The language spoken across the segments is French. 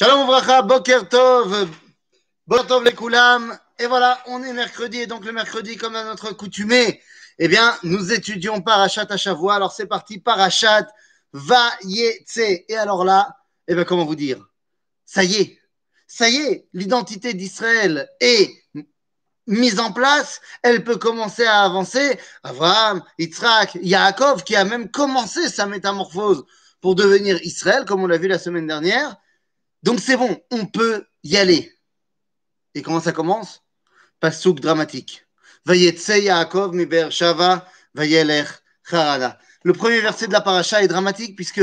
Shalom Vracha, Boker Tov, Boker Tov les Koulam. Et voilà, on est mercredi, et donc le mercredi, comme à notre coutumée, eh bien, nous étudions Parachat à Shavua. Alors c'est parti, Parachat Vayetse. Et alors là, eh bien, comment vous dire? Ça y est, ça y est, l'identité d'Israël est mise en place, elle peut commencer à avancer. Abraham, Yitzhak, Yaakov, qui a même commencé sa métamorphose pour devenir Israël, comme on l'a vu la semaine dernière. Donc c'est bon, on peut y aller. Et comment ça commence? Pasouk dramatique. Vayetse Yaakov Shava vayelech Harana. Le premier verset de la paracha est dramatique puisque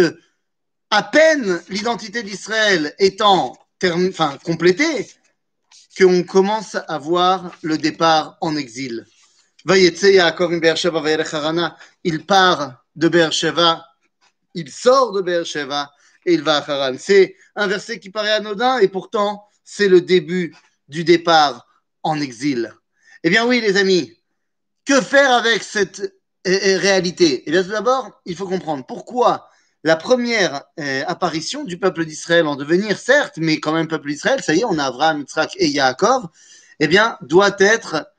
à peine l'identité d'Israël étant enfin, complétée, qu'on commence à voir le départ en exil. Il part de Beersheba, il sort de Beersheba et il va Haran. C'est un verset qui paraît anodin et pourtant c'est le début du départ en exil. Eh bien oui les amis, que faire avec cette euh, euh, réalité? Eh bien tout d'abord, il faut comprendre pourquoi la première euh, apparition du peuple d'Israël en devenir, certes, mais quand même peuple d'Israël, ça y est, on a Abraham, Yitzhak et Yaakov, eh bien, doit être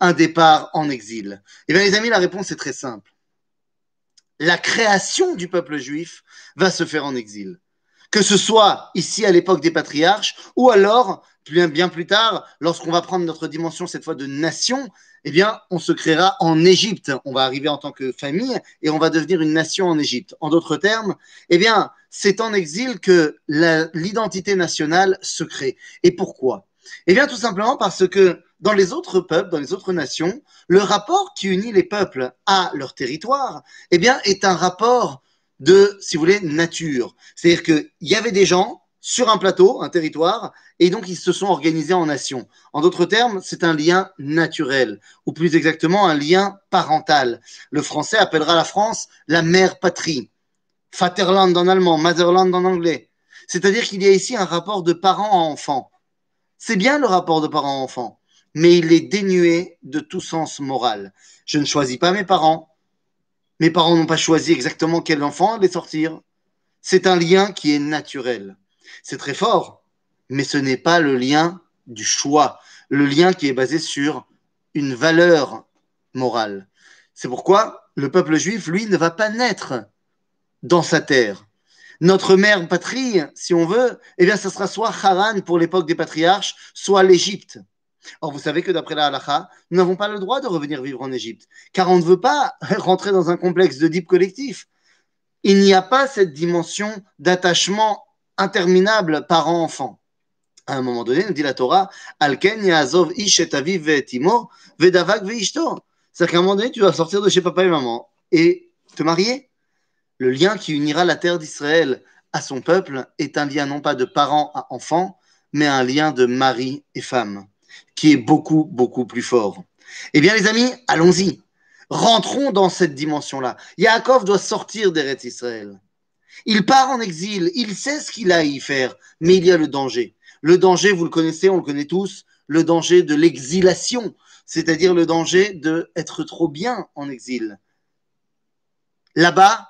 un départ en exil. Eh bien les amis, la réponse est très simple la création du peuple juif va se faire en exil. Que ce soit ici à l'époque des patriarches, ou alors, bien plus tard, lorsqu'on va prendre notre dimension cette fois de nation, eh bien, on se créera en Égypte. On va arriver en tant que famille et on va devenir une nation en Égypte. En d'autres termes, eh bien, c'est en exil que l'identité nationale se crée. Et pourquoi? Eh bien, tout simplement parce que dans les autres peuples, dans les autres nations, le rapport qui unit les peuples à leur territoire, eh bien, est un rapport de, si vous voulez, nature. C'est-à-dire qu'il y avait des gens sur un plateau, un territoire, et donc ils se sont organisés en nations. En d'autres termes, c'est un lien naturel, ou plus exactement un lien parental. Le français appellera la France la mère patrie. Vaterland en allemand, Motherland en anglais. C'est-à-dire qu'il y a ici un rapport de parent à enfant. C'est bien le rapport de parent à enfant mais il est dénué de tout sens moral. Je ne choisis pas mes parents. Mes parents n'ont pas choisi exactement quel enfant les sortir. C'est un lien qui est naturel. C'est très fort, mais ce n'est pas le lien du choix, le lien qui est basé sur une valeur morale. C'est pourquoi le peuple juif, lui, ne va pas naître dans sa terre. Notre mère patrie, si on veut, eh bien, ce sera soit Haran pour l'époque des patriarches, soit l'Égypte. Or, vous savez que d'après la halakha, nous n'avons pas le droit de revenir vivre en Égypte, car on ne veut pas rentrer dans un complexe de deep collectif. Il n'y a pas cette dimension d'attachement interminable parent-enfant. À un moment donné, nous dit la Torah, Alken yazov ish et ve'etimo vedavak ve'ishto. C'est-à-dire qu'à un moment donné, tu dois sortir de chez papa et maman et te marier. Le lien qui unira la terre d'Israël à son peuple est un lien non pas de parent à enfant, mais un lien de mari et femme qui est beaucoup, beaucoup plus fort. Eh bien, les amis, allons-y. Rentrons dans cette dimension-là. Yaakov doit sortir d'Eretz Israël. Il part en exil, il sait ce qu'il a à y faire, mais il y a le danger. Le danger, vous le connaissez, on le connaît tous, le danger de l'exilation, c'est-à-dire le danger d'être trop bien en exil. Là-bas,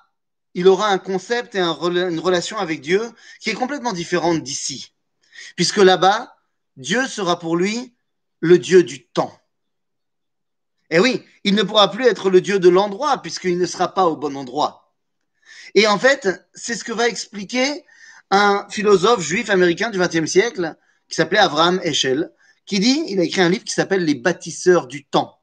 il aura un concept et une relation avec Dieu qui est complètement différente d'ici. Puisque là-bas, Dieu sera pour lui le Dieu du temps. Et oui, il ne pourra plus être le Dieu de l'endroit puisqu'il ne sera pas au bon endroit. Et en fait, c'est ce que va expliquer un philosophe juif américain du XXe siècle qui s'appelait Abraham Heschel, qui dit, il a écrit un livre qui s'appelle Les bâtisseurs du temps.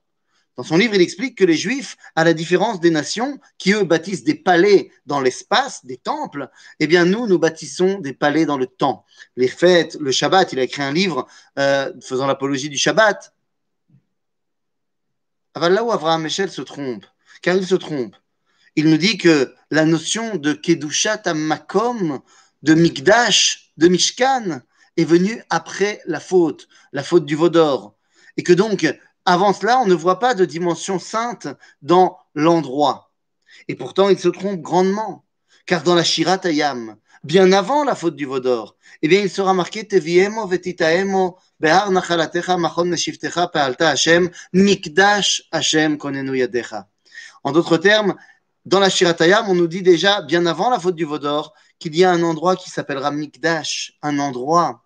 Dans son livre, il explique que les Juifs, à la différence des nations, qui eux bâtissent des palais dans l'espace, des temples, eh bien nous, nous bâtissons des palais dans le temps. Les fêtes, le Shabbat, il a écrit un livre euh, faisant l'apologie du Shabbat. Là où Abraham Michel se trompe, car il se trompe, il nous dit que la notion de Kedushat Makom, de Mikdash, de Mishkan, est venue après la faute, la faute du Vaudor. Et que donc, avant cela, on ne voit pas de dimension sainte dans l'endroit. Et pourtant, il se trompe grandement. Car dans la Shirat Ayam, bien avant la faute du Vaudor, eh bien, il sera marqué Teviemo vetitaemo behar nachalatecha machon neshiftecha pealta Hashem mikdash Hashem konenu yadecha. En d'autres termes, dans la Shiratayam, on nous dit déjà, bien avant la faute du Vaudor, qu'il y a un endroit qui s'appellera Mikdash, un endroit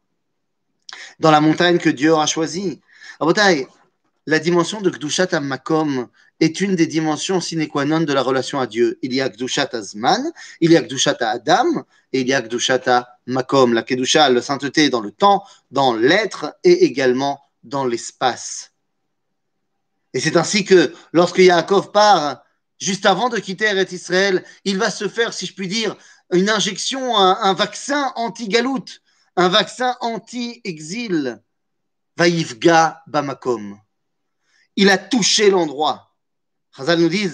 dans la montagne que Dieu aura choisi. La dimension de Gdushat Makom est une des dimensions sine qua non de la relation à Dieu. Il y a Gdushat Azman, il y a Gdushat Adam, et il y a Gdushat Makom. La Kedusha, la sainteté dans le temps, dans l'être et également dans l'espace. Et c'est ainsi que lorsque Yaakov part, juste avant de quitter Eretz Israël, il va se faire, si je puis dire, une injection, un, vaccin anti-galout, un vaccin anti-exil. Vaïfga Bamakom. Il a touché l'endroit. Chazal nous dit,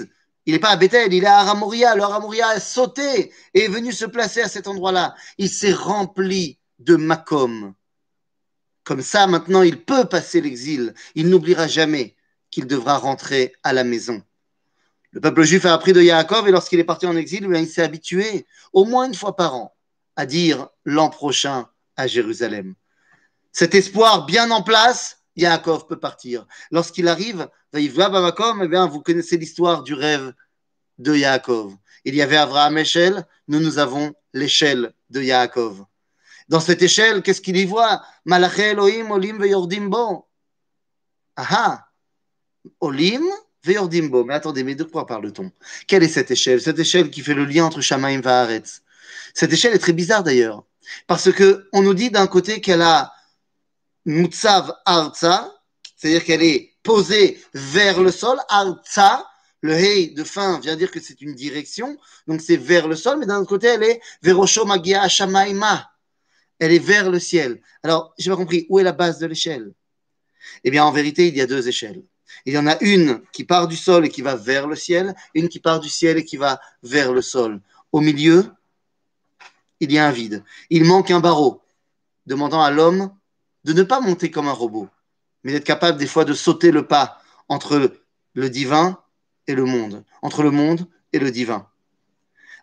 il n'est pas à Bethel, il est à Aramoria. Le Aramoria a sauté et est venu se placer à cet endroit-là. Il s'est rempli de Makom. Comme ça, maintenant, il peut passer l'exil. Il n'oubliera jamais qu'il devra rentrer à la maison. Le peuple juif a appris de Yaakov et lorsqu'il est parti en exil, il s'est habitué au moins une fois par an à dire l'an prochain à Jérusalem. Cet espoir bien en place, Yaakov peut partir. Lorsqu'il arrive, eh bien, vous connaissez l'histoire du rêve de Yaakov. Il y avait Abraham Echel, nous, nous avons l'échelle de Yaakov. Dans cette échelle, qu'est-ce qu'il y voit? Malaché Elohim, Olim, Veyordim Bo. Aha Olim, Veyordim Bo. Mais attendez, mais de quoi parle-t-on? Quelle est cette échelle? Cette échelle qui fait le lien entre Shamaim et Haaretz. Cette échelle est très bizarre d'ailleurs. Parce que on nous dit d'un côté qu'elle a Mutsav Arza, c'est-à-dire qu'elle est posée vers le sol. Arza, le hey de fin vient dire que c'est une direction, donc c'est vers le sol, mais d'un autre côté, elle est Verosho Magia Shamaima elle est vers le ciel. Alors, je n'ai pas compris, où est la base de l'échelle? Eh bien, en vérité, il y a deux échelles. Il y en a une qui part du sol et qui va vers le ciel, une qui part du ciel et qui va vers le sol. Au milieu, il y a un vide. Il manque un barreau, demandant à l'homme de ne pas monter comme un robot, mais d'être capable des fois de sauter le pas entre le divin et le monde, entre le monde et le divin.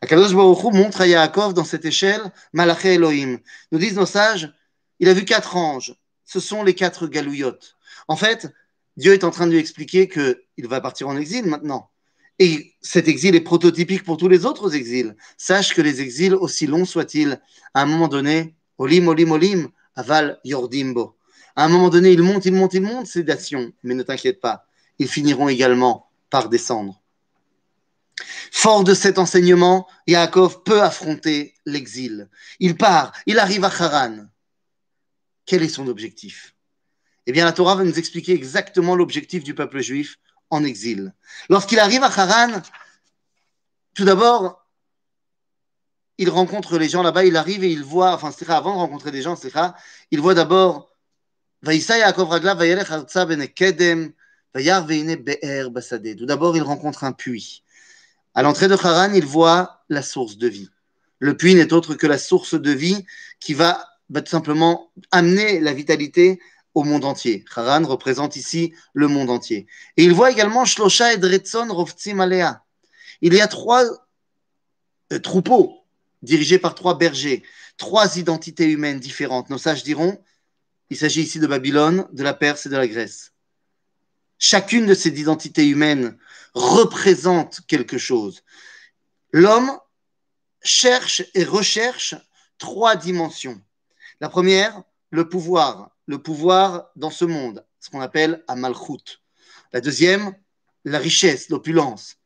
Akadosh Baruch montre à Yaakov dans cette échelle Malaché Elohim. Nous disent nos sages, il a vu quatre anges. Ce sont les quatre galouillottes. En fait, Dieu est en train de lui expliquer qu'il va partir en exil maintenant. Et cet exil est prototypique pour tous les autres exils. Sache que les exils, aussi longs soient-ils, à un moment donné, Olim, Olim, Olim, aval Yordimbo. À un moment donné, ils montent, ils montent, ils montent, sédation. Mais ne t'inquiète pas, ils finiront également par descendre. Fort de cet enseignement, Yaakov peut affronter l'exil. Il part, il arrive à Haran. Quel est son objectif? Eh bien, la Torah va nous expliquer exactement l'objectif du peuple juif en exil. Lorsqu'il arrive à Haran, tout d'abord, il rencontre les gens là-bas, il arrive et il voit, enfin, c'est avant de rencontrer des gens, c'est il voit d'abord tout d'abord, il rencontre un puits. À l'entrée de Haran, il voit la source de vie. Le puits n'est autre que la source de vie qui va, tout simplement amener la vitalité au monde entier. Haran représente ici le monde entier. Et il voit également Shlosha et Dretson Rovtsim Alea. Il y a trois euh, troupeaux dirigés par trois bergers, trois identités humaines différentes. Nos sages diront, il s'agit ici de Babylone, de la Perse et de la Grèce. Chacune de ces identités humaines représente quelque chose. L'homme cherche et recherche trois dimensions. La première, le pouvoir, le pouvoir dans ce monde, ce qu'on appelle Amalchut. La deuxième, la richesse, l'opulence,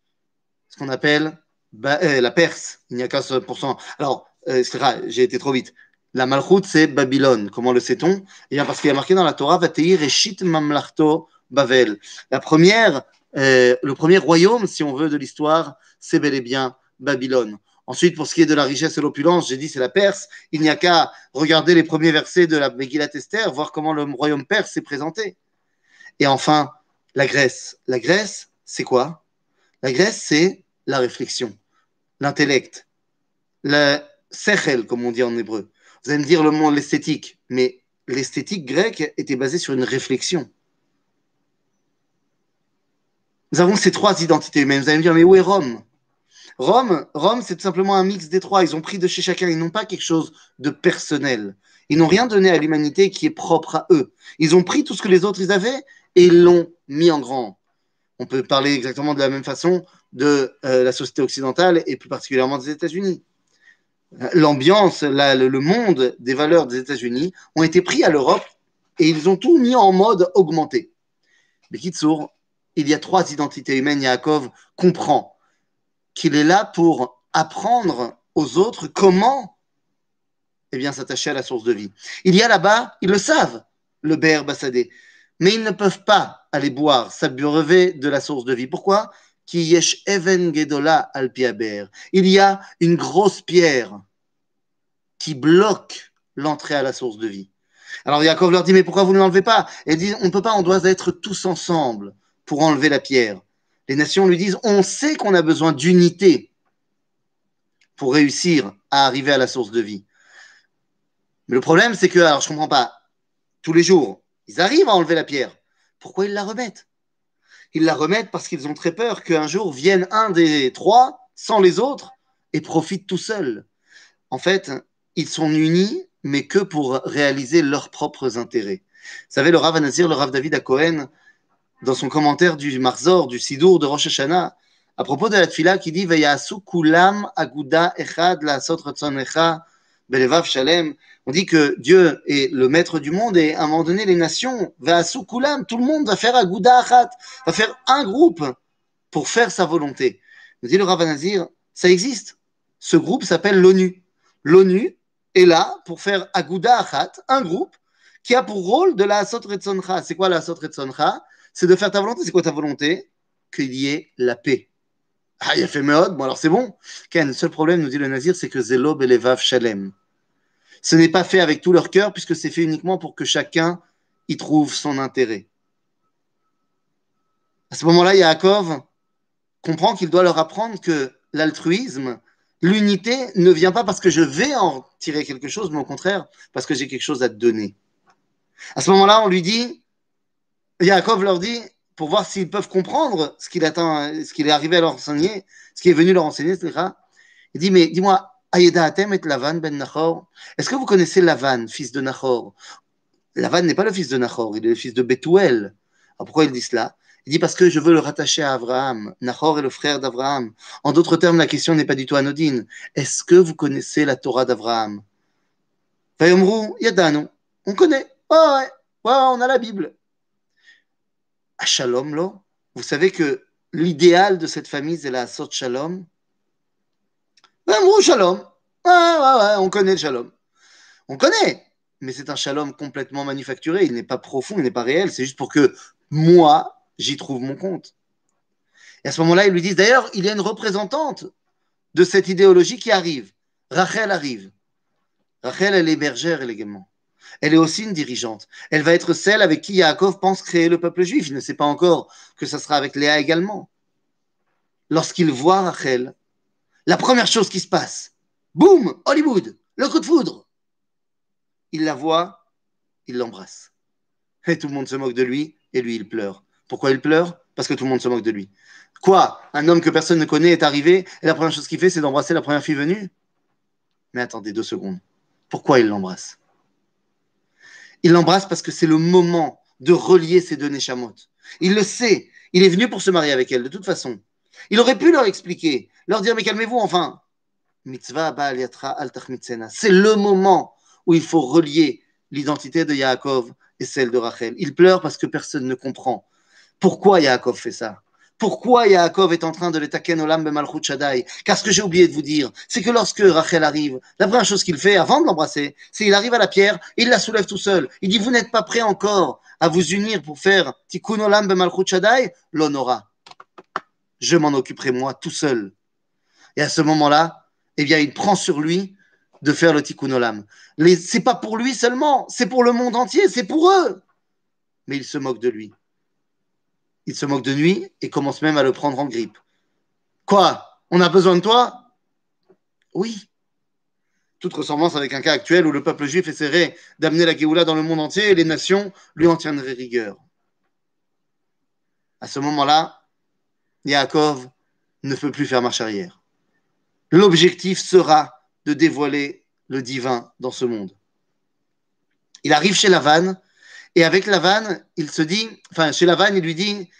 ce qu'on appelle euh, la Perse. Il n'y a qu'un seul pourcent. Alors, euh, j'ai été trop vite. La Malchut, c'est Babylone. Comment le sait-on? Eh bien, parce qu'il y a marqué dans la Torah, Vateir Reshit Mamlachto Bavel. La première euh, le premier royaume, si on veut, de l'histoire, c'est bel et bien Babylone. Ensuite, pour ce qui est de la richesse et l'opulence, j'ai dit c'est la Perse. Il n'y a qu'à regarder les premiers versets de la Megillat Esther, voir comment le royaume perse s'est présenté. Et enfin, la Grèce. La Grèce, c'est quoi? La Grèce, c'est la réflexion, l'intellect, le sechel, comme on dit en hébreu. Vous allez me dire le mot l'esthétique, mais l'esthétique grecque était basée sur une réflexion. Nous avons ces trois identités humaines. Vous allez me dire, mais où est Rome? Rome, Rome, c'est tout simplement un mix des trois. Ils ont pris de chez chacun. Ils n'ont pas quelque chose de personnel. Ils n'ont rien donné à l'humanité qui est propre à eux. Ils ont pris tout ce que les autres ils avaient et l'ont mis en grand. On peut parler exactement de la même façon de euh, la société occidentale et plus particulièrement des États-Unis. l'ambiance, le monde des valeurs des États-Unis ont été pris à l'Europe et ils ont tout mis en mode augmenté. Mais Kitsour, il y a trois identités humaines. Yaakov comprend qu'il est là pour apprendre aux autres comment eh bien, s'attacher à la source de vie. Il y a là-bas, ils le savent, le Ber Bassadé, mais ils ne peuvent pas aller boire, s'abreuver de la source de vie. Pourquoi? Il y a une grosse pierre qui bloque l'entrée à la source de vie. Alors Yaakov leur dit, mais pourquoi vous ne l'enlevez pas? Et disent, on ne peut pas, on doit être tous ensemble pour enlever la pierre. Les nations lui disent, on sait qu'on a besoin d'unité pour réussir à arriver à la source de vie. Mais le problème, c'est que, alors je ne comprends pas, tous les jours, ils arrivent à enlever la pierre. Pourquoi ils la remettent? Ils la remettent parce qu'ils ont très peur qu'un jour vienne un des trois sans les autres et profite tout seul. En fait, ils sont unis, mais que pour réaliser leurs propres intérêts. Vous savez, le Rav Anazir, le Rav David à Cohen, dans son commentaire du Marzor, du Sidour de Rosh Hashanah, à propos de la tfila qui dit Vayasu kulam aguda echad la echa belevav shalem. On dit que Dieu est le maître du monde et à un moment donné, les nations, Vayasu kulam, tout le monde va faire aguda echad, va faire un groupe pour faire sa volonté. Nous dit le Rav Nazir, ça existe. Ce groupe s'appelle l'ONU. L'ONU est là pour faire Aguda Achat, un groupe qui a pour rôle de la Asot Retzoncha. C'est quoi la Asot Retzoncha C'est de faire ta volonté. C'est quoi ta volonté? Qu'il y ait la paix. Ah, il a fait Meod, bon alors c'est bon. Le seul problème, nous dit le Nazir, c'est que Zelo Belevav Shalem. Ce n'est pas fait avec tout leur cœur, puisque c'est fait uniquement pour que chacun y trouve son intérêt. À ce moment-là, Yaakov comprend qu'il doit leur apprendre que l'altruisme, L'unité ne vient pas parce que je vais en tirer quelque chose, mais au contraire, parce que j'ai quelque chose à te donner. À ce moment-là, on lui dit, Yaakov leur dit, pour voir s'ils peuvent comprendre ce qu'il attend, ce qu'il est arrivé à leur enseigner, ce qui est venu leur enseigner, etc. Il dit, mais dis-moi, Ben est-ce que vous connaissez Lavan, fils de Nachor? Lavan n'est pas le fils de Nachor, il est le fils de Bethuel. Alors pourquoi il dit cela? Il dit parce que je veux le rattacher à Abraham. Nahor est le frère d'Abraham. En d'autres termes, la question n'est pas du tout anodine. Est-ce que vous connaissez la Torah d'Abraham? Yadano. On connaît. Oh, ouais, on a la Bible. À Shalom, là, vous savez que l'idéal de cette famille, c'est la Sot Shalom. Shalom. Ouais, ouais, ouais, on connaît le Shalom. On connaît, mais c'est un Shalom complètement manufacturé. Il n'est pas profond, il n'est pas réel. C'est juste pour que moi, j'y trouve mon compte. Et à ce moment-là, ils lui disent, d'ailleurs, il y a une représentante de cette idéologie qui arrive. Rachel arrive. Rachel, elle est bergère également. Elle est aussi une dirigeante. Elle va être celle avec qui Yaakov pense créer le peuple juif. Il ne sait pas encore que ça sera avec Léa également. Lorsqu'il voit Rachel, la première chose qui se passe, boum, Hollywood, le coup de foudre. Il la voit, il l'embrasse. Et tout le monde se moque de lui, et lui, il pleure. Pourquoi il pleure? Parce que tout le monde se moque de lui. Quoi? Un homme que personne ne connaît est arrivé et la première chose qu'il fait, c'est d'embrasser la première fille venue? Mais attendez deux secondes. Pourquoi il l'embrasse? Il l'embrasse parce que c'est le moment de relier ces deux Neshamot. Il le sait. Il est venu pour se marier avec elle, de toute façon. Il aurait pu leur expliquer, leur dire Mais calmez-vous, enfin. Mitzvah C'est le moment où il faut relier l'identité de Yaakov et celle de Rachel. Il pleure parce que personne ne comprend. Pourquoi Yaakov fait ça? Pourquoi Yaakov est en train de le olam bemalchut Car ce que j'ai oublié de vous dire, c'est que lorsque Rachel arrive, la première chose qu'il fait avant de l'embrasser, c'est qu'il arrive à la pierre, il la soulève tout seul. Il dit, vous n'êtes pas prêt encore à vous unir pour faire tikkun olam bemalchut L'honora. Je m'en occuperai moi tout seul. Et à ce moment-là, eh bien, il prend sur lui de faire le tikkun olam. C'est pas pour lui seulement, c'est pour le monde entier, c'est pour eux. Mais il se moque de lui il se moque de nuit et commence même à le prendre en grippe. Quoi? On a besoin de toi? Oui. Toute ressemblance avec un cas actuel où le peuple juif essaierait d'amener la Géoula dans le monde entier et les nations lui en tiendraient rigueur. À ce moment-là, Yaakov ne peut plus faire marche arrière. L'objectif sera de dévoiler le divin dans ce monde. Il arrive chez Lavan et avec Lavan, il se dit, enfin, chez Lavan, il lui dit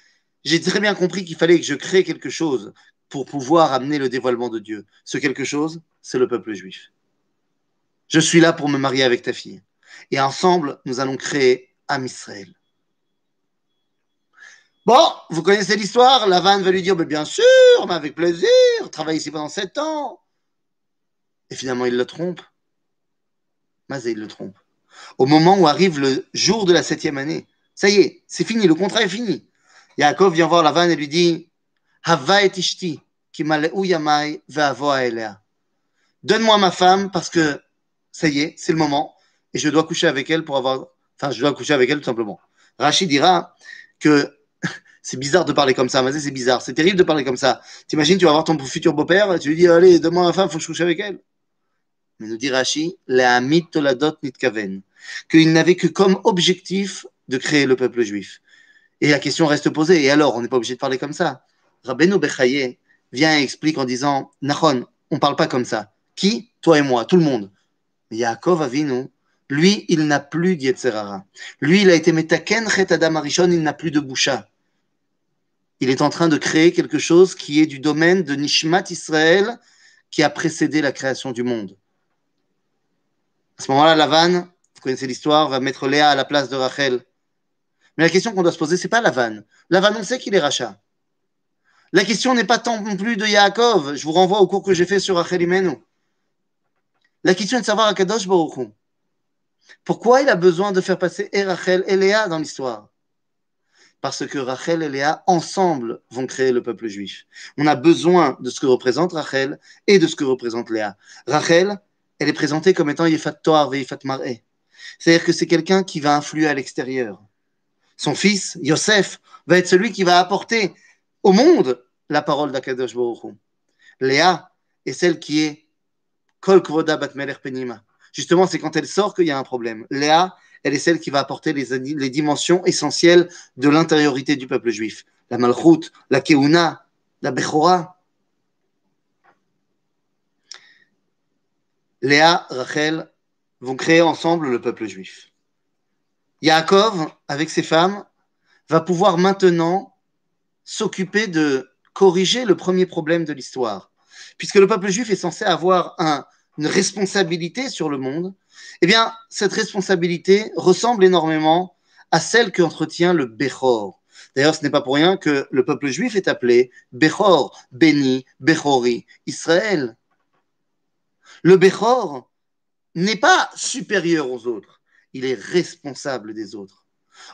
J'ai très bien compris qu'il fallait que je crée quelque chose pour pouvoir amener le dévoilement de Dieu. Ce quelque chose, c'est le peuple juif. Je suis là pour me marier avec ta fille. Et ensemble, nous allons créer Am Israël. Bon, vous connaissez l'histoire. Lavan va lui dire, bien sûr, mais avec plaisir, travaille ici pendant sept ans. Et finalement, il le trompe. Mazé, il le trompe. Au moment où arrive le jour de la septième année, ça y est, c'est fini, le contrat est fini. Yaakov vient voir Lavan et lui dit, Hava et ishti, yamai. Donne-moi ma femme parce que ça y est, c'est le moment et je dois coucher avec elle pour avoir, enfin, je dois coucher avec elle tout simplement. Rachid dira que c'est bizarre de parler comme ça, mais c'est bizarre, c'est terrible de parler comme ça. T'imagines, tu vas voir ton futur beau-père, tu lui dis, allez, donne-moi ma femme, faut que je couche avec elle. Mais nous dit Rachid, la toladot nitkaven, qu'il n'avait que comme objectif de créer le peuple juif. Et la question reste posée, et alors, on n'est pas obligé de parler comme ça. Rabbeinu Bechaye vient et explique en disant, Nachon, on parle pas comme ça. Qui? Toi et moi, tout le monde. Yaakov Avinu, lui, il n'a plus d'Yetzerara. Lui, il a été metaken chet Adam Arishon, il n'a plus de boucha. Il est en train de créer quelque chose qui est du domaine de Nishmat Israël qui a précédé la création du monde. À ce moment-là, Lavan, vous connaissez l'histoire, va mettre Léa à la place de Rachel. Mais la question qu'on doit se poser, c'est pas Lavan. Lavan, on sait qu'il est rachat. La question n'est pas tant non plus de Yaakov. Je vous renvoie au cours que j'ai fait sur Rachel Imenu. La question est de savoir à Kadosh Baruch Pourquoi il a besoin de faire passer Rachel et Léa dans l'histoire? Parce que Rachel et Léa, ensemble, vont créer le peuple juif. On a besoin de ce que représente Rachel et de ce que représente Léa. Rachel, elle est présentée comme étant Yefat Toar Yefat Mar'e. C'est-à-dire que c'est quelqu'un qui va influer à l'extérieur. Son fils, Yosef, va être celui qui va apporter au monde la parole d'Akadosh Baruch Léa est celle qui est Kol Kvoda Bat Penima. Justement, c'est quand elle sort qu'il y a un problème. Léa, elle est celle qui va apporter les, dimensions essentielles de l'intériorité du peuple juif. La Malchut, la Keuna, la Bechora. Léa, Rachel vont créer ensemble le peuple juif. Yaakov, avec ses femmes, va pouvoir maintenant s'occuper de corriger le premier problème de l'histoire. Puisque le peuple juif est censé avoir une responsabilité sur le monde, eh bien, cette responsabilité ressemble énormément à celle qu'entretient le Bechor. D'ailleurs, ce n'est pas pour rien que le peuple juif est appelé Bechor, béni, Bechori, Israël. Le Bechor n'est pas supérieur aux autres, il est responsable des autres.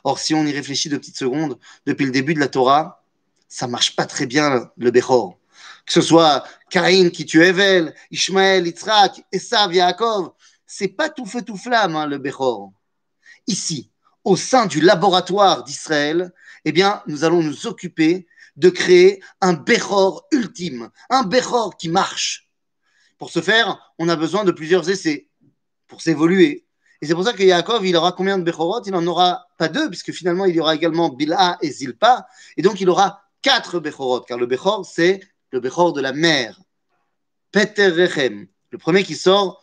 Or, si on y réfléchit de petites secondes, depuis le début de la Torah, ça marche pas très bien le Bechor. Que ce soit Caïn qui tue Evel, Ishmael, Yitzhak, Esav, Yaakov, c'est pas tout feu tout flamme hein, le Bechor. Ici, au sein du laboratoire d'Israël, eh bien, nous allons nous occuper de créer un Bechor ultime, un Bechor qui marche. Pour ce faire, on a besoin de plusieurs essais pour s'évoluer. Et c'est pour ça que Yaakov, il aura combien de Bechorot? Il n'en aura pas deux, puisque finalement, il y aura également Bilha et Zilpa. Et donc, il aura quatre Bechorot, car le Bechor, c'est le Bechor de la mère. Peter Rechem, le premier qui sort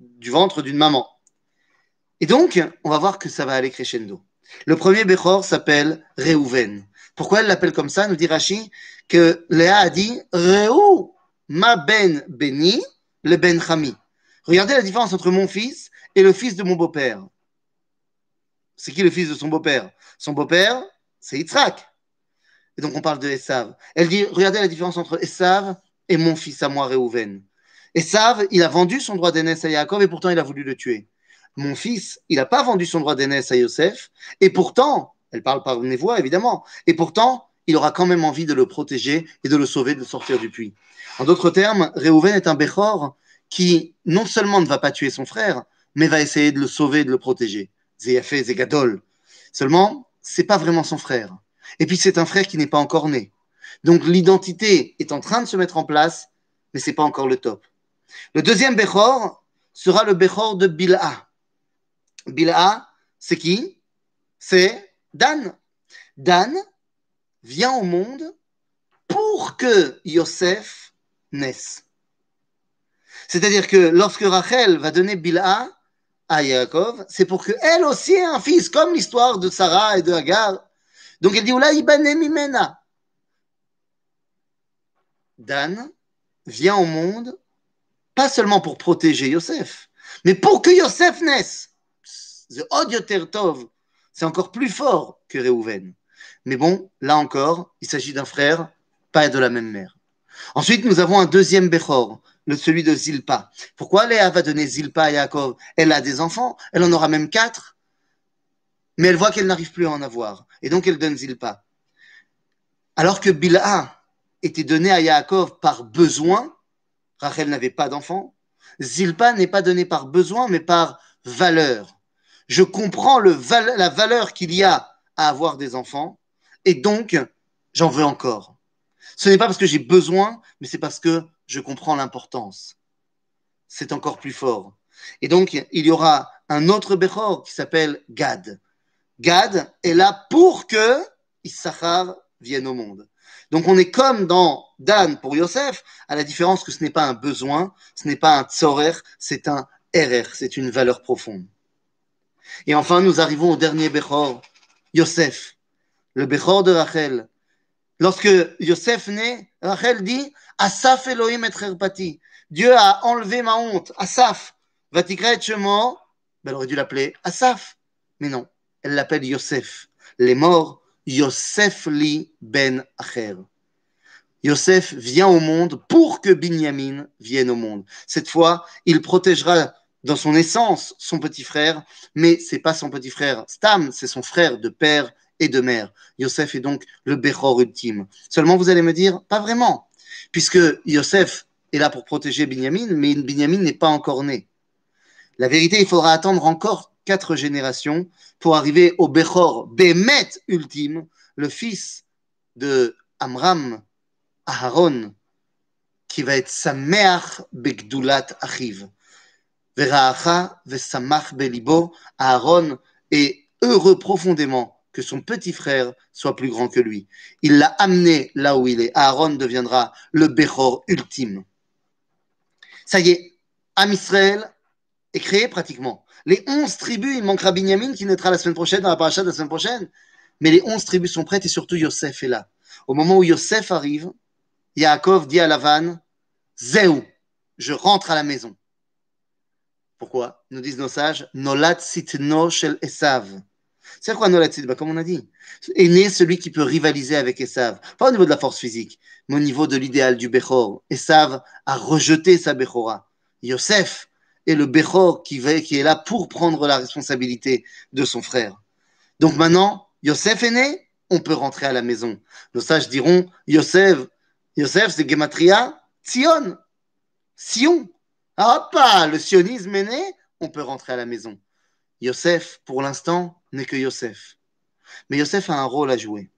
du ventre d'une maman. Et donc, on va voir que ça va aller crescendo. Le premier Bechor s'appelle Reuven. Pourquoi elle l'appelle comme ça Nous dit Rashi? Que Léa a dit Reu ma ben beni le ben chami. Regardez la différence entre mon fils et le fils de mon beau-père. C'est qui le fils de son beau-père? Son beau-père, c'est Yitzhak. Et donc on parle de Esav. Elle dit, regardez la différence entre Esav et mon fils à moi, Réhouven. Esav, il a vendu son droit d'aînesse à Yaakov et pourtant il a voulu le tuer. Mon fils, il n'a pas vendu son droit d'aînesse à Yosef et pourtant, elle parle par mes voix évidemment, et pourtant, il aura quand même envie de le protéger et de le sauver, de sortir du puits. En d'autres termes, Réhouven est un Bechor qui non seulement ne va pas tuer son frère, mais va essayer de le sauver, de le protéger. Zéafé, Zégadol. Seulement, c'est pas vraiment son frère. Et puis c'est un frère qui n'est pas encore né. Donc l'identité est en train de se mettre en place, mais c'est pas encore le top. Le deuxième Bechor sera le Bechor de Bilha. Bilha, c'est qui? C'est Dan. Dan vient au monde pour que Yosef naisse. C'est-à-dire que lorsque Rachel va donner Bilha à Yaakov, c'est pour qu'elle aussi ait un fils, comme l'histoire de Sarah et de Hagar. Donc elle dit Mimena. Dan vient au monde pas seulement pour protéger Yosef, Mais pour que Yosef naisse, The c'est encore plus fort que Réhouven. Mais bon, là encore, il s'agit d'un frère, pas de la même mère. Ensuite, nous avons un deuxième Bechor, celui de Zilpa. Pourquoi Léa va donner Zilpa à Yaakov? Elle a des enfants, elle en aura même quatre, mais elle voit qu'elle n'arrive plus à en avoir. Et donc elle donne Zilpa. Alors que Bilha était donné à Yaakov par besoin, Rachel n'avait pas d'enfants, Zilpa n'est pas donné par besoin, mais par valeur. Je comprends la valeur qu'il y a à avoir des enfants, et donc j'en veux encore. Ce n'est pas parce que j'ai besoin, mais c'est parce que je comprends l'importance. C'est encore plus fort. Et donc, il y aura un autre Bechor qui s'appelle Gad. Gad est là pour que Issachar vienne au monde. Donc, on est comme dans Dan pour Yosef, à la différence que ce n'est pas un besoin, ce n'est pas un tzorer, c'est un RR, c'est une valeur profonde. Et enfin, nous arrivons au dernier Bechor, Yosef, le Bechor de Rachel. Lorsque Yosef naît, Rachel dit Asaf Elohim et. Dieu a enlevé ma honte. Asaf. Vatikra Shemo. Ben, elle aurait dû l'appeler Asaf. Mais non, elle l'appelle Yosef. Les morts, Yosef li ben Acher. Yosef vient au monde pour que Binyamin vienne au monde. Cette fois, il protégera dans son essence son petit frère, mais c'est pas son petit frère Stam, c'est son frère de père et de mère. Yosef est donc le Bechor ultime. Seulement, vous allez me dire, pas vraiment puisque Yosef est là pour protéger Binyamin, mais Binyamin n'est pas encore né. La vérité, il faudra attendre encore quatre générations pour arriver au Bechor, Bemet ultime, le fils de Amram, Aharon, qui va être Sameach Begdulat Achiv. Veraacha Vesamach Belibo, Aaron est heureux profondément que son petit frère soit plus grand que lui. Il l'a amené là où il est. Aaron deviendra le Bechor ultime. Ça y est, Am Israël est créé pratiquement. Les onze tribus, il manquera Binyamin qui naîtra la semaine prochaine, dans la paracha de la semaine prochaine. Mais les onze tribus sont prêtes et surtout Yosef est là. Au moment où Yosef arrive, Yaakov dit à Lavan, Zéou, je rentre à la maison. Pourquoi Nous disent nos sages, Nolat sitno shel Esav. C'est quoi Nolatid bah, Comme on a dit, est né celui qui peut rivaliser avec Esav. Pas au niveau de la force physique, mais au niveau de l'idéal du Bechor. Esav a rejeté sa Bechora. Yosef est le Bechor qui, qui est là pour prendre la responsabilité de son frère. Donc maintenant, Yosef est né, on peut rentrer à la maison. Nos sages diront Yosef, Yosef c'est Gematria, Sion, Sion. Ah, pas le sionisme est né, on peut rentrer à la maison. Yosef, pour l'instant, n'est que Yosef. Mais Yosef a un rôle à jouer.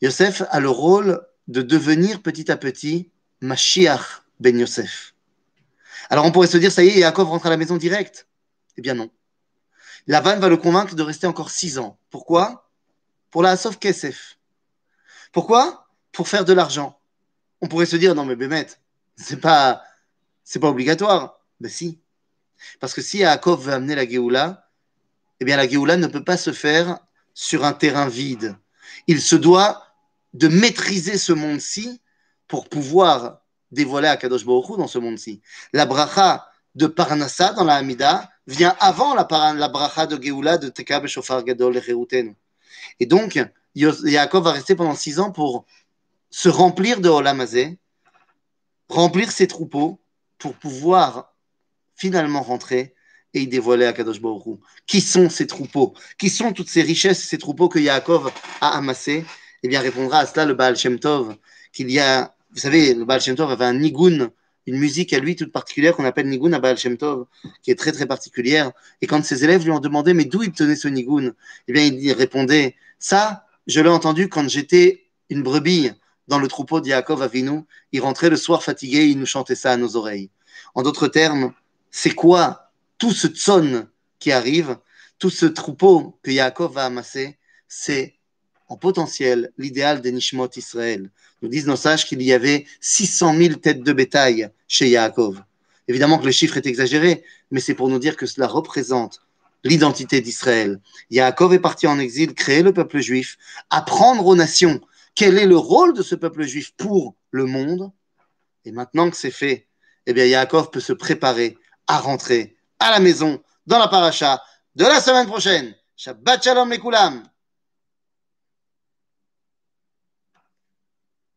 Yosef a le rôle de devenir petit à petit Mashiach ben Yosef. Alors on pourrait se dire, ça y est, Yaakov rentre à la maison direct. Eh bien non. Lavan va le convaincre de rester encore six ans. Pourquoi? Pour la Asov Kesef. Pourquoi? Pour faire de l'argent. On pourrait se dire, non mais Bémet, c'est pas, c'est pas obligatoire. Ben si. Parce que si Yaakov veut amener la Géoula, eh bien la Géoula ne peut pas se faire sur un terrain vide. Il se doit de maîtriser ce monde-ci pour pouvoir dévoiler à Kadosh Baruch dans ce monde-ci. La bracha de Parnassa dans la Hamida vient avant la, bracha de Géoula de Tekab Shofar Gadol et Et donc, Yaakov va rester pendant six ans pour se remplir de Olamazé, remplir ses troupeaux pour pouvoir finalement rentrer et il dévoilait à Kadosh Baruch Qui sont ces troupeaux? Qui sont toutes ces richesses, ces troupeaux que Yaakov a amassés? Eh bien, répondra à cela le Baal Shem Tov, qu'il y a, vous savez, le Baal avait un nigun, une musique à lui toute particulière qu'on appelle nigun à Baal Shem qui est très très particulière. Et quand ses élèves lui ont demandé, mais d'où il tenait ce nigun Eh bien, il répondait, ça, je l'ai entendu quand j'étais une brebis dans le troupeau de Yaakov Avinu. Il rentrait le soir fatigué, il nous chantait ça à nos oreilles. En d'autres termes, c'est quoi tout ce tson qui arrive, tout ce troupeau que Yaakov va amasser, c'est en potentiel l'idéal des Nishmot Israël. Nous disent nos sages qu'il y avait 600 000 têtes de bétail chez Yaakov. Évidemment que le chiffre est exagéré, mais c'est pour nous dire que cela représente l'identité d'Israël. Yaakov est parti en exil, créer le peuple juif, apprendre aux nations quel est le rôle de ce peuple juif pour le monde. Et maintenant que c'est fait, eh bien Yaakov peut se préparer à rentrer à la maison dans la paracha de la semaine prochaine. Shabbat shalom les.